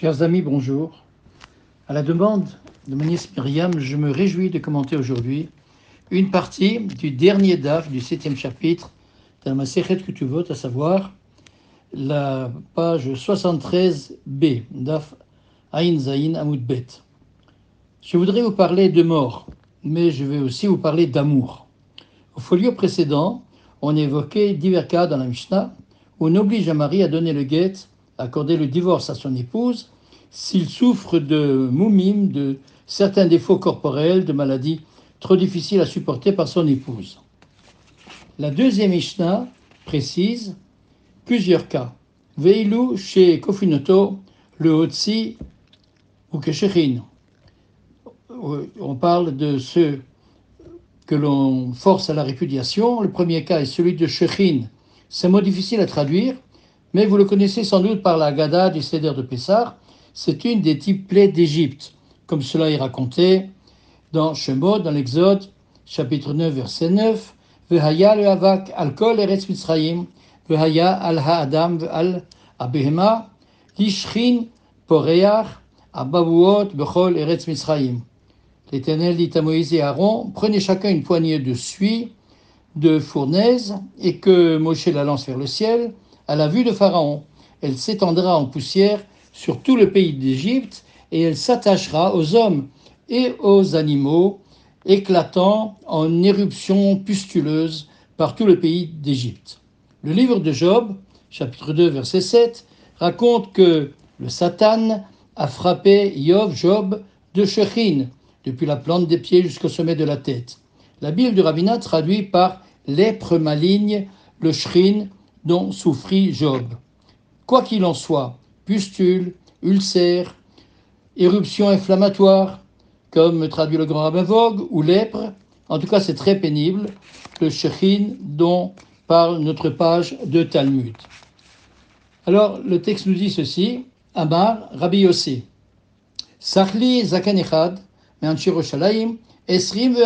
Chers amis, bonjour. À la demande de nièce Myriam, je me réjouis de commenter aujourd'hui une partie du dernier DAF du septième chapitre de la Masechet Kutuvot, à savoir la page 73b, DAF Ain Zain Amud Bet. Je voudrais vous parler de mort, mais je vais aussi vous parler d'amour. Au folio précédent, on évoquait divers cas dans la Mishnah où on oblige un mari à donner le guet accorder le divorce à son épouse s'il souffre de moumim, de certains défauts corporels, de maladies trop difficiles à supporter par son épouse. La deuxième Mishnah précise plusieurs cas. Veilou chez Kofinoto, le Hotsi ou Kesherin. On parle de ceux que l'on force à la répudiation. Le premier cas est celui de Shechin. C'est mot difficile à traduire, mais vous le connaissez sans doute par la Gada du Seder de Pessah. C'est une des types plaies d'Égypte, comme cela est raconté dans Shemot, dans l'Exode, chapitre 9, verset 9. Vehaya le havak al kol eretz mitzrayim, vehaya al ha'adam al abehema, yishchin poreach abavuot bechol. L'Éternel dit à Moïse et Aaron, prenez chacun une poignée de suie, de fournaise, et que Moshe la lance vers le ciel, à la vue de Pharaon. Elle s'étendra en poussière sur tout le pays d'Égypte et elle s'attachera aux hommes et aux animaux, éclatant en éruptions pustuleuses par tout le pays d'Égypte. Le livre de Job, chapitre 2, verset 7, raconte que le Satan a frappé Yov, Job, de Shechin, depuis la plante des pieds jusqu'au sommet de la tête. La Bible du rabbinat traduit par lèpre maligne, le Shrin, dont souffrit Job. Quoi qu'il en soit, pustule, ulcère, éruption inflammatoire, comme traduit le grand rabbin Vogue, ou lèpre, en tout cas c'est très pénible, le shechin dont parle notre page de Talmud. Alors le texte nous dit ceci, Amar Rabbi Yossi, Sachli zakanechad, esrim.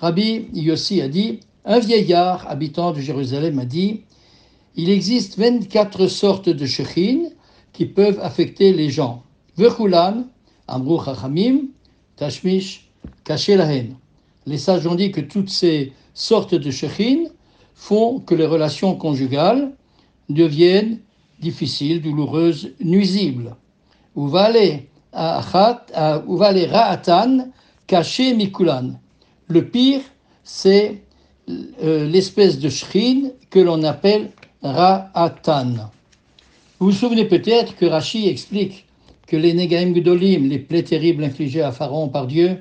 Rabbi Yossi a dit, un vieillard habitant de Jérusalem a dit Il existe 24 sortes de shechin qui peuvent affecter les gens. Vechulan, Amru Chachamim, Tashmish, Kachelahen. Les sages ont dit que toutes ces sortes de shechin font que les relations conjugales deviennent difficiles, douloureuses, nuisibles. Ra'atan, mikulan? Le pire, c'est l'espèce de shrin que l'on appelle ra'atan. Vous vous souvenez peut-être que Rashi explique que les Negaim Gdolim, les plaies terribles infligées à Pharaon par Dieu,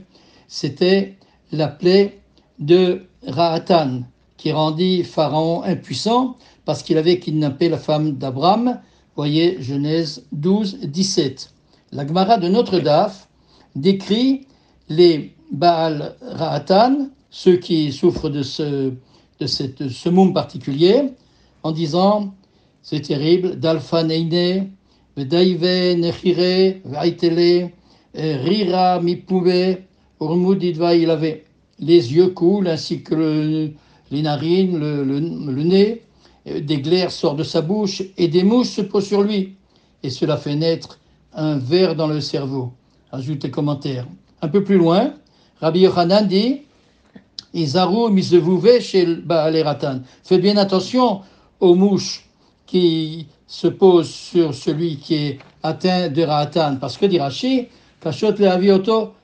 c'était la plaie de Ra'atan, qui rendit Pharaon impuissant parce qu'il avait kidnappé la femme d'Abraham. Voyez Genèse 12, 17. La Gemara de Notre Daf décrit les Baal Ra'atan, ceux qui souffrent de ce, de cette, ce moum particulier, en disant c'est terrible, neine, nechire, vaitele, rira mipoube, urmudidva, il avait les yeux coulent ainsi que les narines, le, le, nez, des glaires sortent de sa bouche et des mouches se posent sur lui. Et cela fait naître un ver dans le cerveau. Ajoute les commentaires. Un peu plus loin, Rabbi Yochanan dit Faites bien attention aux mouches qui se posent sur celui qui est atteint de Ratan. Parce que dit Rashi,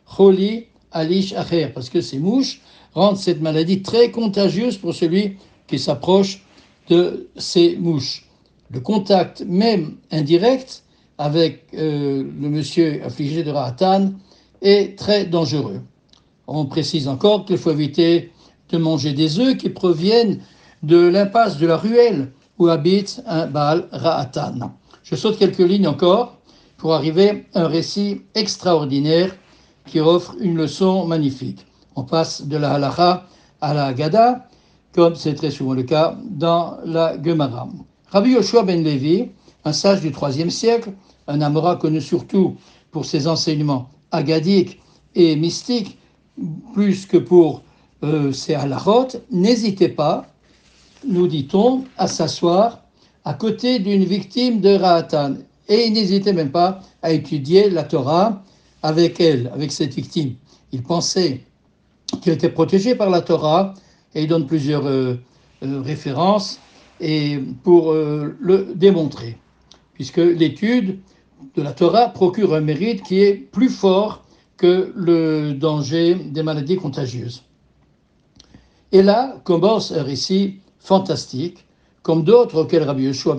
choli alish acher. Parce que ces mouches rendent cette maladie très contagieuse pour celui qui s'approche de ces mouches. Le contact, même indirect, avec euh, le monsieur affligé de Ratan est très dangereux. On précise encore qu'il faut éviter de manger des œufs qui proviennent de l'impasse de la ruelle où habite un Baal Ra'atan. Je saute quelques lignes encore pour arriver à un récit extraordinaire qui offre une leçon magnifique. On passe de la halacha à la Gada, comme c'est très souvent le cas dans la Gemara. Rabbi Yoshua ben Levi, un sage du IIIe siècle, un Amora connu surtout pour ses enseignements agadiques et mystiques, plus que pour euh, ses halachot, n'hésitez pas, nous dit-on, à s'asseoir à côté d'une victime de Ra'atan. et il n'hésitait même pas à étudier la Torah avec elle, avec cette victime. Il pensait qu'il était protégé par la Torah et il donne plusieurs euh, euh, références pour euh, le démontrer, puisque l'étude de la Torah procure un mérite qui est plus fort que le danger des maladies contagieuses. Et là commence un récit fantastique, comme d'autres auxquels Rabbi Yeshua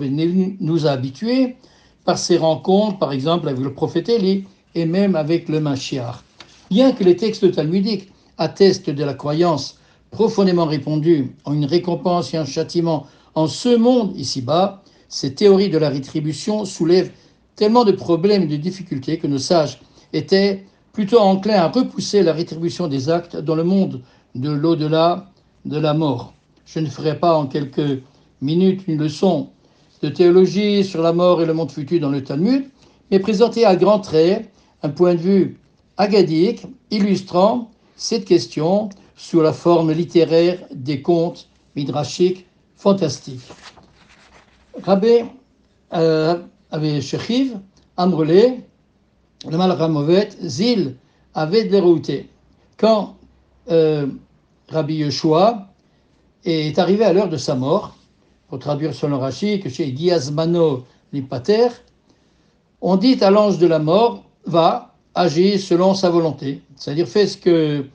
nous a habitués, par ses rencontres, par exemple, avec le prophète Élie et même avec le Mashiach. Bien que les textes talmudiques attestent de la croyance profondément répandue en une récompense et un châtiment en ce monde ici-bas, ces théories de la rétribution soulèvent tellement de problèmes et de difficultés que nos sages étaient plutôt enclins à repousser la rétribution des actes dans le monde de l'au-delà de la mort. Je ne ferai pas en quelques minutes une leçon de théologie sur la mort et le monde futur dans le Talmud, mais présenter à grands traits un point de vue agadique illustrant cette question sous la forme littéraire des contes midrashiques fantastiques. Rabbi euh, avait Shechiv, le Malramovet, Zil, avait dérouté. Quand euh, Rabbi Yeshua est arrivé à l'heure de sa mort, pour traduire son Rashi, chez Giazmano Lipater, on dit à l'ange de la mort, va, agir selon sa volonté. C'est-à-dire, fais ce que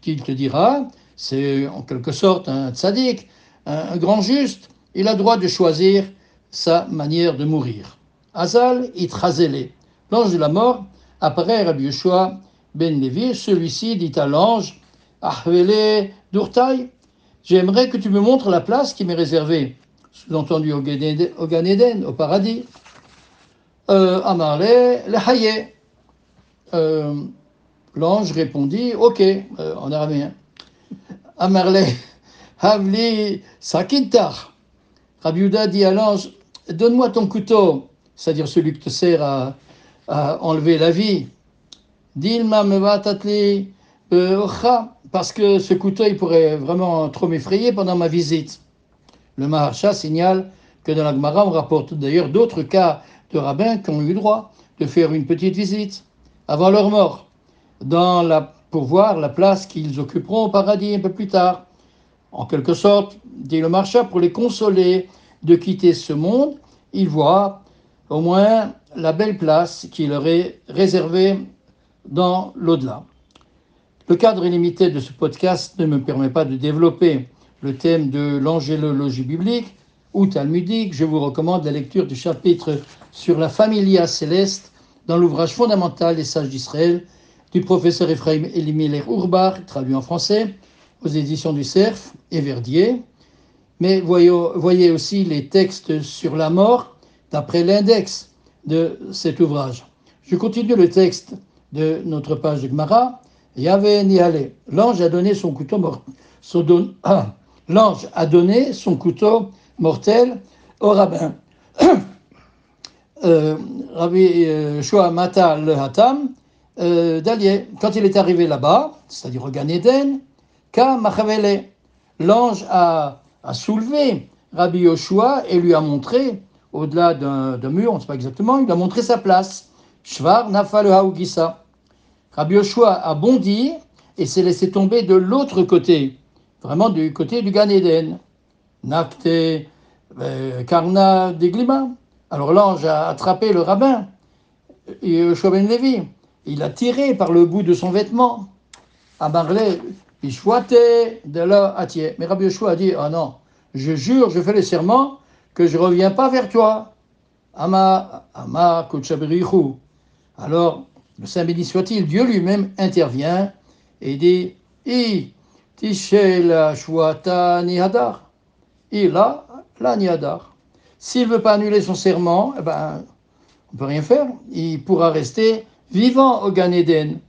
qu'il te dira. C'est en quelque sorte un tzaddik, un, grand juste. Il a droit de choisir sa manière de mourir. Azal itrazele. L'ange de la mort apparaît à Rabbi Yeshua ben Levi. Celui-ci dit à l'ange, Ahvele Durtai, j'aimerais que tu me montres la place qui m'est réservée sous-entendu au Gan Eden, au paradis. Euh, le. Euh, l'ange répondit, ok, euh, en araméen. Amarle, Havli Sakintar. Rabbi dit à l'ange, donne-moi ton couteau, c'est-à-dire celui qui te sert à, enlever la vie. Dilma me va parce que ce couteau, il pourrait vraiment trop m'effrayer pendant ma visite. Le Maharsha signale que dans la Gemara, on rapporte d'ailleurs d'autres cas de rabbins qui ont eu droit de faire une petite visite avant leur mort, dans la, pour voir la place qu'ils occuperont au paradis un peu plus tard. En quelque sorte, dit le Maharsha, pour les consoler de quitter ce monde, ils voient au moins la belle place qui leur est réservée dans l'au-delà. Le cadre limité de ce podcast ne me permet pas de développer le thème de l'angélologie biblique ou talmudique, je vous recommande la lecture du chapitre sur la familia céleste dans l'ouvrage fondamental des sages d'Israël du professeur Ephraim Elimiller Urbar, traduit en français aux éditions du Cerf et Verdier. Mais voyez aussi les textes sur la mort d'après l'index de cet ouvrage. Je continue le texte de notre page de Gemara. Yahvé Nihalé, l'ange a donné son couteau ah, l'ange a donné son couteau mortel au rabbin. euh, Rabbi euh, Mata le Hatam, euh, quand il est arrivé là-bas, c'est-à-dire au Gan Eden, l'ange a, a, soulevé Rabbi Yoshua et lui a montré, au-delà d'un mur, on ne sait pas exactement, il a montré sa place. Shvar Nafal Haugisa. Rabbi Yoshua a bondi et s'est laissé tomber de l'autre côté vraiment du côté du Gan Eden. Euh, Karna, Deglima. Alors l'ange a attrapé le rabbin, Yoshua ben Levi. Il a tiré par le bout de son vêtement. Amarlé, Ishwate, de là, Atier. Mais Rabbi Yoshua a dit Ah non, je jure, je fais le serment que je ne reviens pas vers toi. Ama, Ama, Alors, le Saint béni soit-il, Dieu lui-même intervient et dit I, Tishel Shuata Nihadar. Il a la Nihadar. S'il ne veut pas annuler son serment, eh ben, on ne peut rien faire. Il pourra rester vivant au Gan Eden.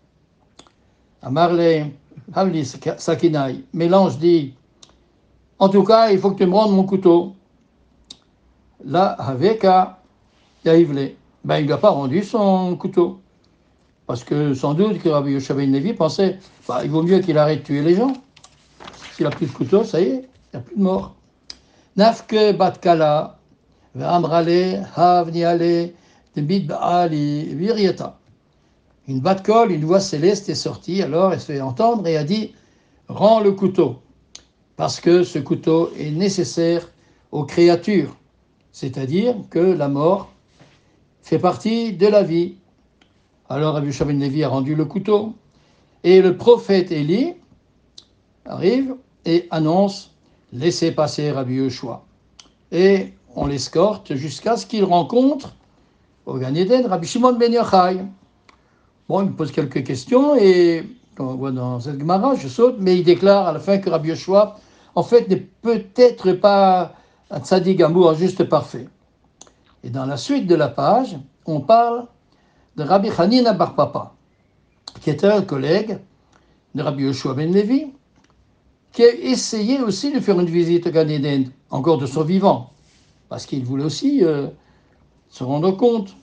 Amarle, Havli Sakinai. Mélange dit En tout cas, il faut que tu me rendes mon couteau. Là, Haveka Yaivle. Ben, il n'a pas rendu son couteau. Parce que sans doute que Rabbi Yoshavin Levi pensait bah, il vaut mieux qu'il arrête de tuer les gens. S'il n'a plus de couteau, ça y est, il n'y a plus de mort. Nafke batkala, amrale, havniale, Une batte colle, une voix céleste est sortie, alors elle se fait entendre et a dit Rends le couteau, parce que ce couteau est nécessaire aux créatures, c'est-à-dire que la mort fait partie de la vie. Alors Rabbi Shabin Levi a rendu le couteau, et le prophète Élie arrive et annonce Laissez passer Rabbi Yoshua. Et on l'escorte jusqu'à ce qu'il rencontre au Gan Eden Rabbi Shimon Ben Yochai. Bon, il me pose quelques questions et, on voit dans cette Gemara, je saute, mais il déclare à la fin que Rabbi Yoshua, en fait, n'est peut-être pas un tzaddik amour, juste parfait. Et dans la suite de la page, on parle de Rabbi Hanina Bar Papa, qui était un collègue de Rabbi Yoshua Ben Levi, qui a essayé aussi de faire une visite au Gan encore de son vivant, parce qu'il voulait aussi euh, se rendre compte,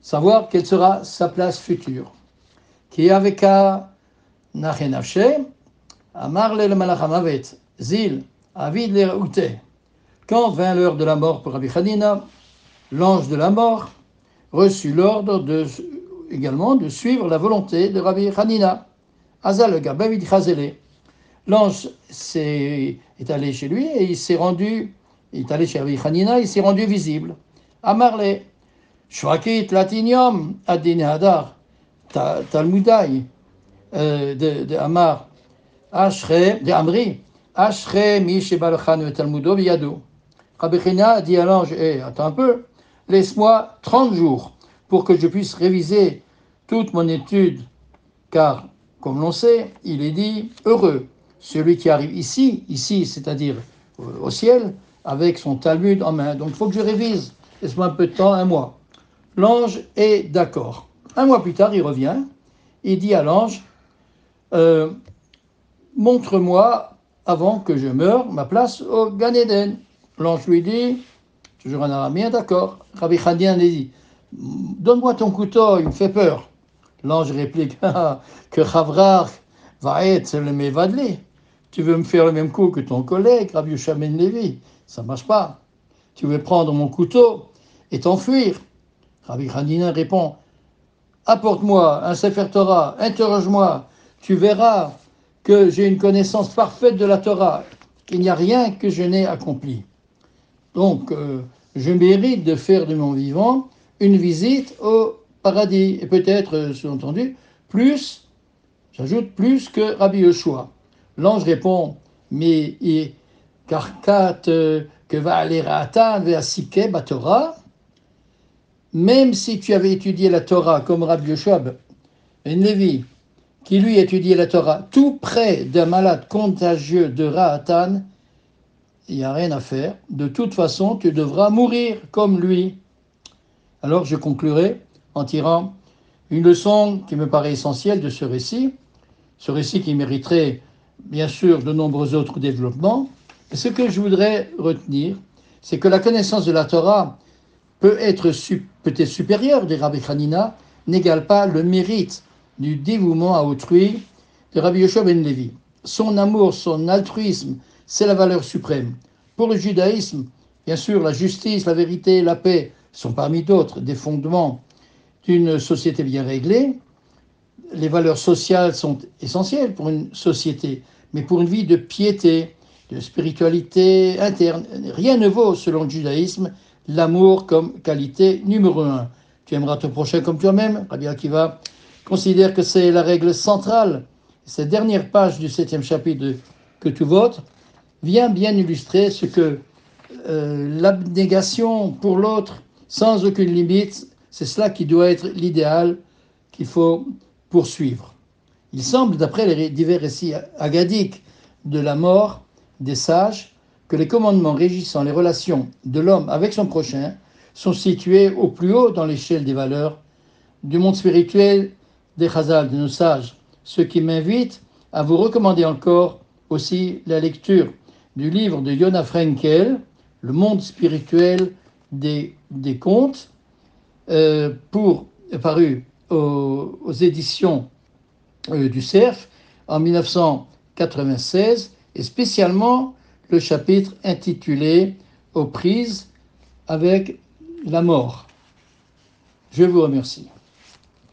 savoir quelle sera sa place future. Qui avec a Nachenafshe, Amar le Malachamavet, Zil, Avid le Quand vint l'heure de la mort pour Rabbi Hanina, l'ange de la mort reçut l'ordre également de suivre la volonté de Rabbi Hanina. Azal Gabavid Chazele. L'ange est, est allé chez lui et il s'est rendu, il est allé chez Rabbi Hanina, il s'est rendu visible. Amarle, Shwakit Latinium, Adin Hadar, Talmudai, euh, de, Amar, Ashre, de Amri, Ashre mi shebalchan Talmudo biyado. Rabbi Hanina dit à l'ange, eh, attends un peu, laisse-moi 30 jours pour que je puisse réviser toute mon étude, car, comme l'on sait, il est dit, heureux celui qui arrive ici, ici, c'est-à-dire au ciel, avec son Talmud en main. Donc il faut que je révise. Laisse-moi un peu de temps, un mois. L'ange est d'accord. Un mois plus tard, il revient. Il dit à l'ange euh, Montre-moi, avant que je meure, ma place au Gan Eden. L'ange lui dit Toujours un araméen, d'accord. Rabbi Khadian dit Donne-moi ton couteau, il me fait peur. L'ange réplique Que Chavrar va être le mévadlé. Tu veux me faire le même coup que ton collègue, Rabbi Yushamen Levi. Ça ne marche pas. Tu veux prendre mon couteau et t'enfuir. Rabbi Hanina répond Apporte-moi un Sefer Torah, interroge-moi, tu verras que j'ai une connaissance parfaite de la Torah. Il n'y a rien que je n'ai accompli. Donc, euh, je mérite de faire de mon vivant une visite au paradis. Et peut-être, euh, sous-entendu, plus, j'ajoute plus que Rabbi Yoshua. L'ange répond, mais Karkat euh, que va aller Ratan vers Torah, même si tu avais étudié la Torah comme Rabbi Yoshua Ben Levi, qui lui étudiait la Torah tout près d'un malade contagieux de Ra'atan, il n'y a rien à faire. De toute façon, tu devras mourir comme lui. Alors je conclurai en tirant une leçon qui me paraît essentielle de ce récit, ce récit qui mériterait bien sûr de nombreux autres développements. ce que je voudrais retenir, c'est que la connaissance de la Torah peut être, peut être supérieure des Rabbi Hanina, n'égale pas le mérite du dévouement à autrui de Rabbi Yoshua ben Levi. Son amour, son altruisme, c'est la valeur suprême. Pour le judaïsme, bien sûr, la justice, la vérité, la paix sont parmi d'autres des fondements d'une société bien réglée. Les valeurs sociales sont essentielles pour une société mais pour une vie de piété, de spiritualité interne. Rien ne vaut, selon le judaïsme, l'amour comme qualité numéro un. Tu aimeras ton prochain comme toi-même. Rabbi Akiva considère que c'est la règle centrale. Cette dernière page du septième chapitre que tu votes vient bien illustrer ce que euh, l'abnégation pour l'autre, sans aucune limite, c'est cela qui doit être l'idéal qu'il faut poursuivre. Il semble, d'après les divers récits agadiques de la mort des sages, que les commandements régissant les relations de l'homme avec son prochain sont situés au plus haut dans l'échelle des valeurs du monde spirituel des Chazal, de nos sages, ce qui m'invite à vous recommander encore aussi la lecture du livre de Yona Frenkel, Le monde spirituel des, contes, euh, pour, paru aux, aux éditions euh, du CERF en 1996 et spécialement le chapitre intitulé Aux prises avec la mort. Je vous remercie.